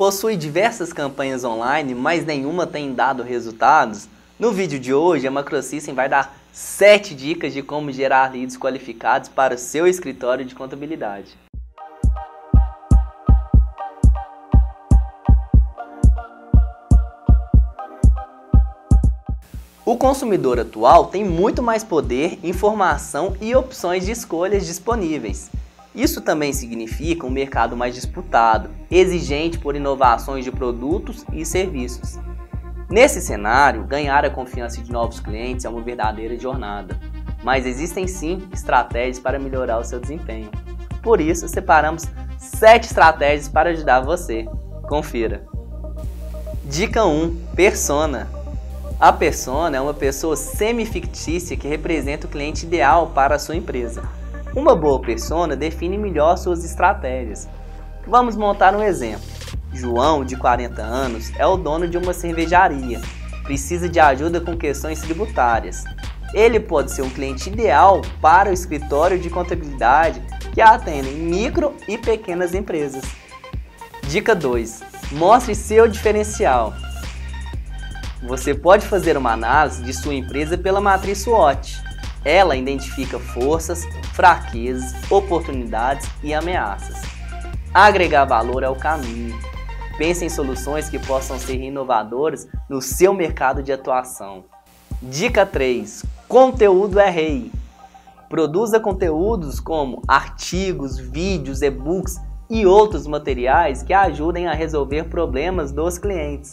Possui diversas campanhas online, mas nenhuma tem dado resultados? No vídeo de hoje, a Macrosystem vai dar 7 dicas de como gerar leads qualificados para o seu escritório de contabilidade. O consumidor atual tem muito mais poder, informação e opções de escolhas disponíveis. Isso também significa um mercado mais disputado, exigente por inovações de produtos e serviços. Nesse cenário, ganhar a confiança de novos clientes é uma verdadeira jornada, mas existem sim estratégias para melhorar o seu desempenho. Por isso, separamos 7 estratégias para ajudar você. Confira. Dica 1: Persona. A persona é uma pessoa semi-fictícia que representa o cliente ideal para a sua empresa. Uma boa persona define melhor suas estratégias. Vamos montar um exemplo. João, de 40 anos, é o dono de uma cervejaria. Precisa de ajuda com questões tributárias. Ele pode ser um cliente ideal para o escritório de contabilidade que atende micro e pequenas empresas. Dica 2. Mostre seu diferencial. Você pode fazer uma análise de sua empresa pela matriz SWOT. Ela identifica forças, fraquezas, oportunidades e ameaças. Agregar valor é o caminho. Pense em soluções que possam ser inovadoras no seu mercado de atuação. Dica 3: Conteúdo é rei. Produza conteúdos como artigos, vídeos, e-books e outros materiais que ajudem a resolver problemas dos clientes.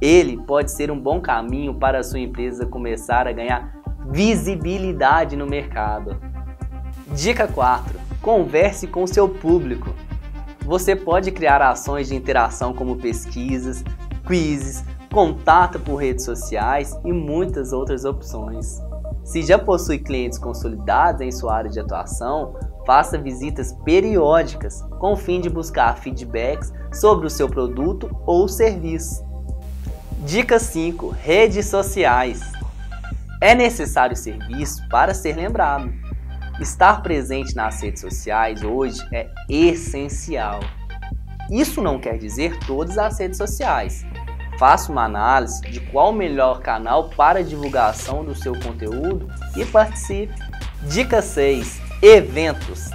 Ele pode ser um bom caminho para a sua empresa começar a ganhar visibilidade no mercado. Dica 4: Converse com seu público. Você pode criar ações de interação como pesquisas, quizzes, contato por redes sociais e muitas outras opções. Se já possui clientes consolidados em sua área de atuação, faça visitas periódicas com o fim de buscar feedbacks sobre o seu produto ou serviço. Dica 5: Redes sociais. É necessário ser visto para ser lembrado. Estar presente nas redes sociais hoje é essencial. Isso não quer dizer todas as redes sociais. Faça uma análise de qual o melhor canal para divulgação do seu conteúdo e participe. Dica 6: Eventos.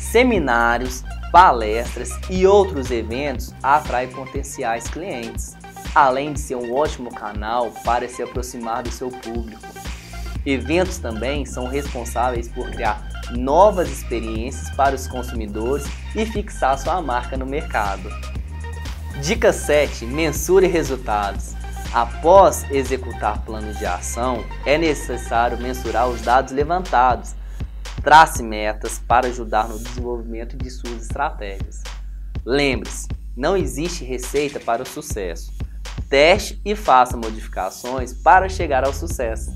Seminários, palestras e outros eventos atraem potenciais clientes além de ser um ótimo canal para se aproximar do seu público. Eventos também são responsáveis por criar novas experiências para os consumidores e fixar sua marca no mercado. Dica 7: mensure resultados. Após executar planos de ação, é necessário mensurar os dados levantados. Trace metas para ajudar no desenvolvimento de suas estratégias. Lembre-se, não existe receita para o sucesso. Teste e faça modificações para chegar ao sucesso.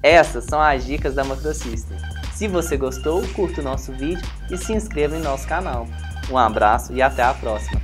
Essas são as dicas da Macrosystem. Se você gostou, curta o nosso vídeo e se inscreva em nosso canal. Um abraço e até a próxima!